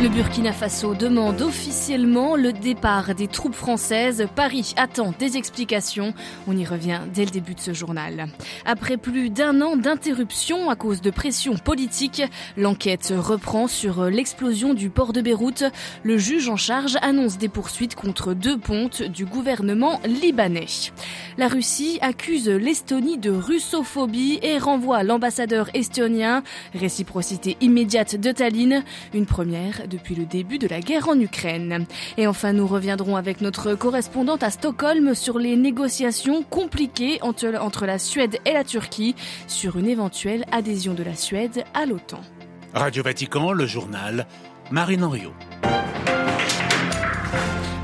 Le Burkina Faso demande officiellement le départ des troupes françaises. Paris attend des explications. On y revient dès le début de ce journal. Après plus d'un an d'interruption à cause de pression politique, l'enquête reprend sur l'explosion du port de Beyrouth. Le juge en charge annonce des poursuites contre deux pontes du gouvernement libanais. La Russie accuse l'Estonie de russophobie et renvoie l'ambassadeur estonien. Réciprocité immédiate de Tallinn, une première depuis le début de la guerre en Ukraine. Et enfin, nous reviendrons avec notre correspondante à Stockholm sur les négociations compliquées entre, la Suède et la Turquie sur une éventuelle adhésion de la Suède à l'OTAN. Radio Vatican, le journal, Marine Henriot.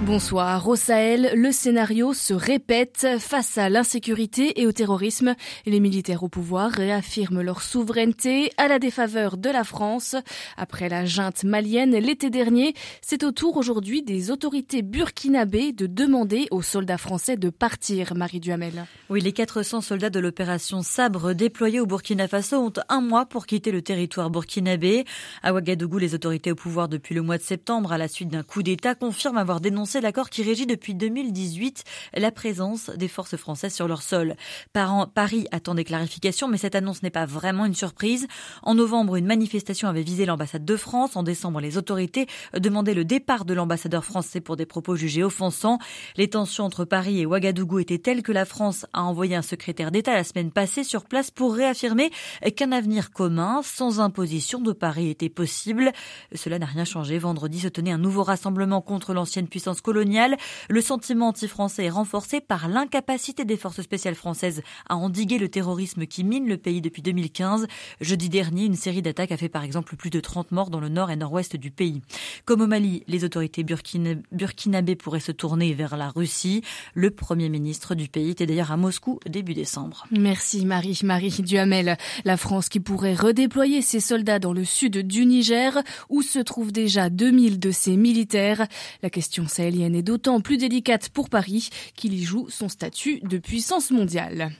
Bonsoir. Au Sahel, le scénario se répète face à l'insécurité et au terrorisme. Les militaires au pouvoir réaffirment leur souveraineté à la défaveur de la France. Après la junte malienne l'été dernier, c'est au tour aujourd'hui des autorités burkinabées de demander aux soldats français de partir, Marie Duhamel. Oui, les 400 soldats de l'opération Sabre déployés au Burkina Faso ont un mois pour quitter le territoire burkinabé. À Ouagadougou, les autorités au pouvoir depuis le mois de septembre, à la suite d'un coup d'État, confirment avoir dénoncé l'accord qui régit depuis 2018 la présence des forces françaises sur leur sol. Paris attend des clarifications, mais cette annonce n'est pas vraiment une surprise. En novembre, une manifestation avait visé l'ambassade de France. En décembre, les autorités demandaient le départ de l'ambassadeur français pour des propos jugés offensants. Les tensions entre Paris et Ouagadougou étaient telles que la France a envoyé un secrétaire d'État la semaine passée sur place pour réaffirmer qu'un avenir commun sans imposition de Paris était possible. Cela n'a rien changé. Vendredi se tenait un nouveau rassemblement contre l'ancienne puissance coloniale. Le sentiment anti-français est renforcé par l'incapacité des forces spéciales françaises à endiguer le terrorisme qui mine le pays depuis 2015. Jeudi dernier, une série d'attaques a fait par exemple plus de 30 morts dans le nord et nord-ouest du pays. Comme au Mali, les autorités burkinabées pourraient se tourner vers la Russie. Le premier ministre du pays était d'ailleurs à Moscou début décembre. Merci Marie. Marie Duhamel. La France qui pourrait redéployer ses soldats dans le sud du Niger où se trouvent déjà 2000 de ses militaires. La question sahélienne est d'autant plus délicate pour Paris qu'il y joue son statut de puissance mondiale.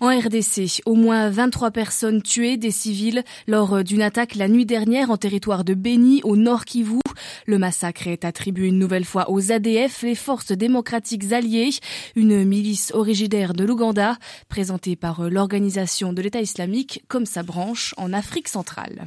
En RDC, au moins 23 personnes tuées, des civils, lors d'une attaque la nuit dernière en territoire de Beni, au nord Kivu. Le massacre est attribué une nouvelle fois aux ADF, les forces démocratiques alliées, une milice originaire de l'Ouganda, présentée par l'organisation de l'État islamique comme sa branche en Afrique centrale.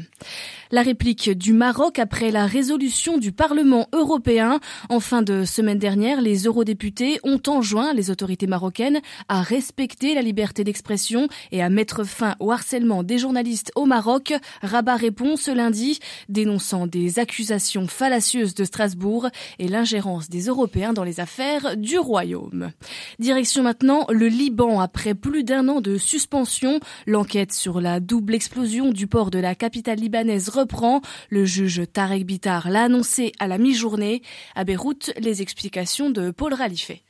La réplique du Maroc après la résolution du Parlement européen en fin de semaine dernière, les eurodéputés ont enjoint les autorités marocaines à respecter la liberté d'expression et à mettre fin au harcèlement des journalistes au Maroc. Rabat répond ce lundi, dénonçant des accusations fallacieuses de Strasbourg et l'ingérence des Européens dans les affaires du Royaume. Direction maintenant le Liban après plus d'un an de suspension. L'enquête sur la double explosion du port de la capitale libanaise reprend. Le juge Tarek Bitar l'a annoncé à la mi-journée. À Beyrouth, les explications de Paul Ralifet.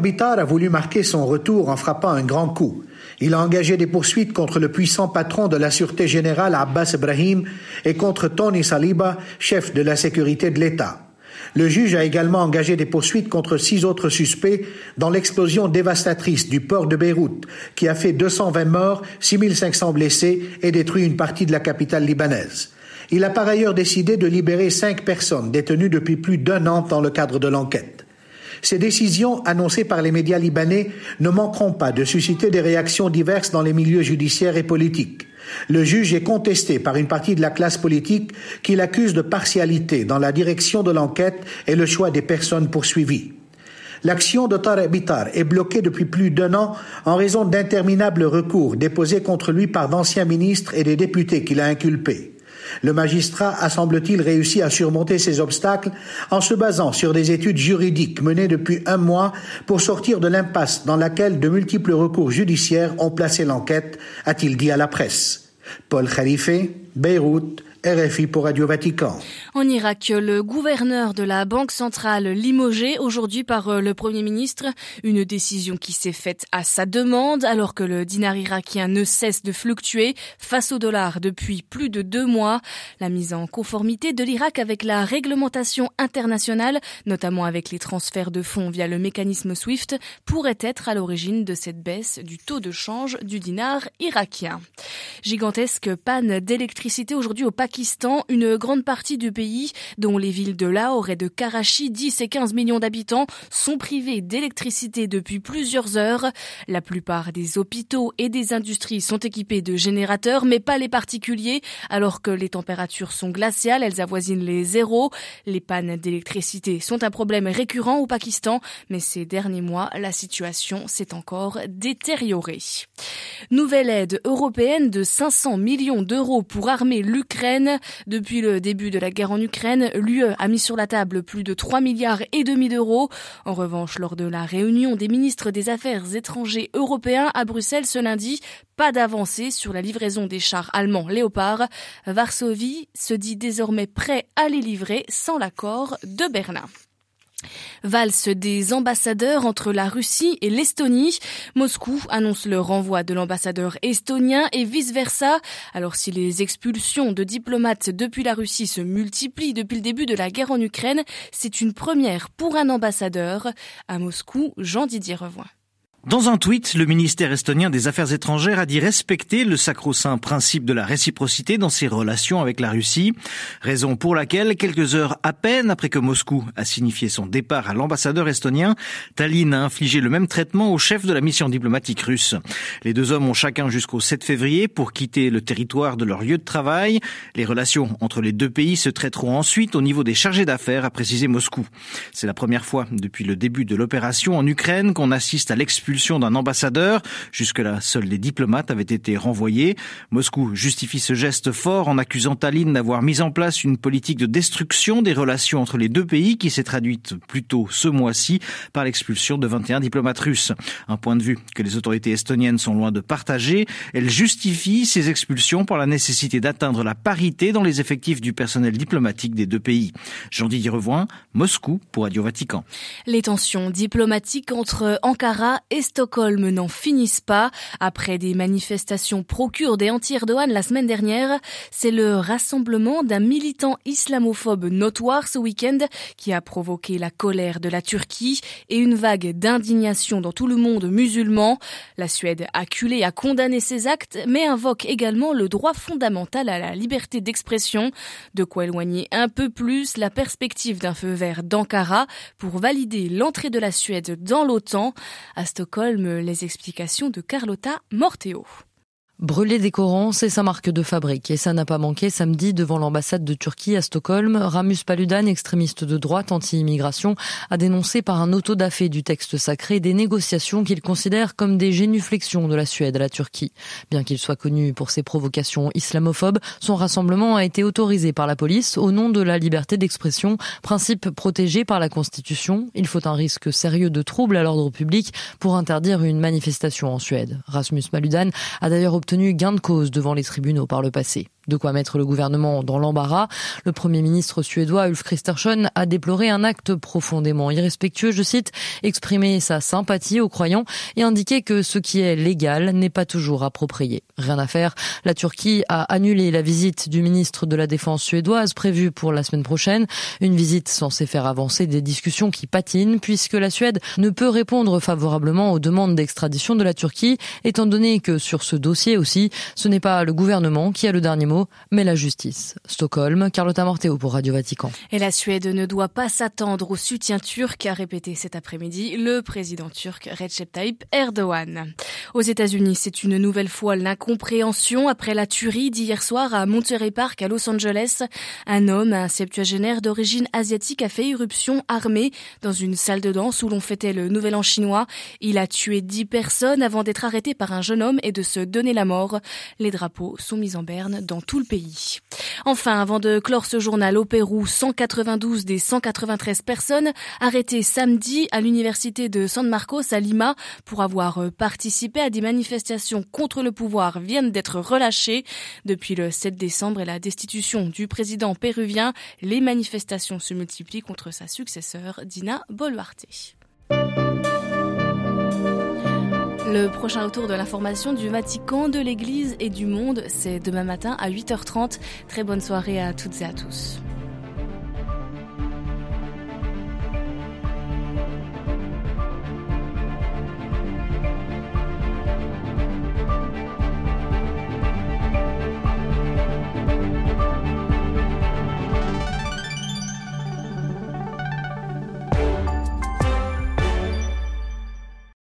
Bitar a voulu marquer son retour en frappant un grand coup. Il a engagé des poursuites contre le puissant patron de la Sûreté générale Abbas Ibrahim et contre Tony Saliba, chef de la sécurité de l'État. Le juge a également engagé des poursuites contre six autres suspects dans l'explosion dévastatrice du port de Beyrouth, qui a fait 220 morts, 6500 blessés et détruit une partie de la capitale libanaise. Il a par ailleurs décidé de libérer cinq personnes détenues depuis plus d'un an dans le cadre de l'enquête. Ces décisions, annoncées par les médias libanais, ne manqueront pas de susciter des réactions diverses dans les milieux judiciaires et politiques. Le juge est contesté par une partie de la classe politique qui l'accuse de partialité dans la direction de l'enquête et le choix des personnes poursuivies. L'action de Tarek est bloquée depuis plus d'un an en raison d'interminables recours déposés contre lui par d'anciens ministres et des députés qu'il a inculpés. Le magistrat a, semble-t-il, réussi à surmonter ces obstacles en se basant sur des études juridiques menées depuis un mois pour sortir de l'impasse dans laquelle de multiples recours judiciaires ont placé l'enquête, a-t-il dit à la presse. Paul Khalife, Beyrouth, RFI pour Radio Vatican. En Irak, le gouverneur de la Banque centrale limogé aujourd'hui par euh, le Premier ministre, une décision qui s'est faite à sa demande alors que le dinar irakien ne cesse de fluctuer face au dollar depuis plus de deux mois. La mise en conformité de l'Irak avec la réglementation internationale, notamment avec les transferts de fonds via le mécanisme SWIFT, pourrait être à l'origine de cette baisse du taux de change du dinar irakien. Gigantesque panne d'électricité aujourd'hui au Pakistan Pakistan, une grande partie du pays, dont les villes de Lahore et de Karachi, 10 et 15 millions d'habitants, sont privées d'électricité depuis plusieurs heures. La plupart des hôpitaux et des industries sont équipés de générateurs, mais pas les particuliers, alors que les températures sont glaciales, elles avoisinent les zéros. Les pannes d'électricité sont un problème récurrent au Pakistan, mais ces derniers mois, la situation s'est encore détériorée. Nouvelle aide européenne de 500 millions d'euros pour armer l'Ukraine depuis le début de la guerre en Ukraine, l'UE a mis sur la table plus de 3 milliards et demi d'euros. En revanche, lors de la réunion des ministres des Affaires étrangers européens à Bruxelles ce lundi, pas d'avancée sur la livraison des chars allemands Léopard. Varsovie se dit désormais prêt à les livrer sans l'accord de Berlin. Valse des ambassadeurs entre la Russie et l'Estonie. Moscou annonce le renvoi de l'ambassadeur estonien et vice-versa. Alors si les expulsions de diplomates depuis la Russie se multiplient depuis le début de la guerre en Ukraine, c'est une première pour un ambassadeur. À Moscou, Jean-Didier Revoin. Dans un tweet, le ministère estonien des Affaires étrangères a dit respecter le sacro-saint principe de la réciprocité dans ses relations avec la Russie, raison pour laquelle, quelques heures à peine après que Moscou a signifié son départ à l'ambassadeur estonien, Tallinn a infligé le même traitement au chef de la mission diplomatique russe. Les deux hommes ont chacun jusqu'au 7 février pour quitter le territoire de leur lieu de travail. Les relations entre les deux pays se traiteront ensuite au niveau des chargés d'affaires, a précisé Moscou. C'est la première fois depuis le début de l'opération en Ukraine qu'on assiste à l'expulsion d'un ambassadeur. Jusque-là, seuls les diplomates avaient été renvoyés. Moscou justifie ce geste fort en accusant Tallinn d'avoir mis en place une politique de destruction des relations entre les deux pays qui s'est traduite plus tôt ce mois-ci par l'expulsion de 21 diplomates russes. Un point de vue que les autorités estoniennes sont loin de partager. Elles justifient ces expulsions par la nécessité d'atteindre la parité dans les effectifs du personnel diplomatique des deux pays. Jean-Didier Revoin, Moscou pour Radio Vatican. Les tensions diplomatiques entre Ankara et Stockholm n'en finissent pas. Après des manifestations pro-kurdes et anti-Erdogan la semaine dernière, c'est le rassemblement d'un militant islamophobe notoire ce week-end qui a provoqué la colère de la Turquie et une vague d'indignation dans tout le monde musulman. La Suède, acculée, a condamné ces actes, mais invoque également le droit fondamental à la liberté d'expression, de quoi éloigner un peu plus la perspective d'un feu vert d'Ankara pour valider l'entrée de la Suède dans l'OTAN. Les explications de Carlotta Morteo. Brûler des Corans, c'est sa marque de fabrique et ça n'a pas manqué samedi devant l'ambassade de Turquie à Stockholm. Ramus Paludan, extrémiste de droite anti-immigration, a dénoncé par un autodafé du texte sacré des négociations qu'il considère comme des génuflexions de la Suède à la Turquie. Bien qu'il soit connu pour ses provocations islamophobes, son rassemblement a été autorisé par la police au nom de la liberté d'expression, principe protégé par la Constitution. Il faut un risque sérieux de trouble à l'ordre public pour interdire une manifestation en Suède. Rasmus Paludan a d'ailleurs obtenu gain de cause devant les tribunaux par le passé. De quoi mettre le gouvernement dans l'embarras. Le Premier ministre suédois Ulf Kristersson a déploré un acte profondément irrespectueux, je cite, exprimer sa sympathie aux croyants et indiquer que ce qui est légal n'est pas toujours approprié. Rien à faire. La Turquie a annulé la visite du ministre de la Défense suédoise prévue pour la semaine prochaine. Une visite censée faire avancer des discussions qui patinent puisque la Suède ne peut répondre favorablement aux demandes d'extradition de la Turquie étant donné que sur ce dossier aussi, ce n'est pas le gouvernement qui a le dernier mot mais la justice. Stockholm, Carlotta Morteo pour Radio Vatican. Et la Suède ne doit pas s'attendre au soutien turc, a répété cet après-midi le président turc Recep Tayyip Erdogan. Aux États-Unis, c'est une nouvelle fois l'incompréhension après la tuerie d'hier soir à Monterey Park à Los Angeles. Un homme, un septuagénaire d'origine asiatique, a fait irruption armé dans une salle de danse où l'on fêtait le Nouvel An chinois. Il a tué dix personnes avant d'être arrêté par un jeune homme et de se donner la mort. Les drapeaux sont mis en berne dans tout le pays. Enfin, avant de clore ce journal au Pérou, 192 des 193 personnes arrêtées samedi à l'université de San Marcos à Lima pour avoir participé à des manifestations contre le pouvoir viennent d'être relâchées. Depuis le 7 décembre et la destitution du président péruvien, les manifestations se multiplient contre sa successeur, Dina Boluarte. Le prochain retour de l'information du Vatican, de l'Église et du monde, c'est demain matin à 8h30. Très bonne soirée à toutes et à tous.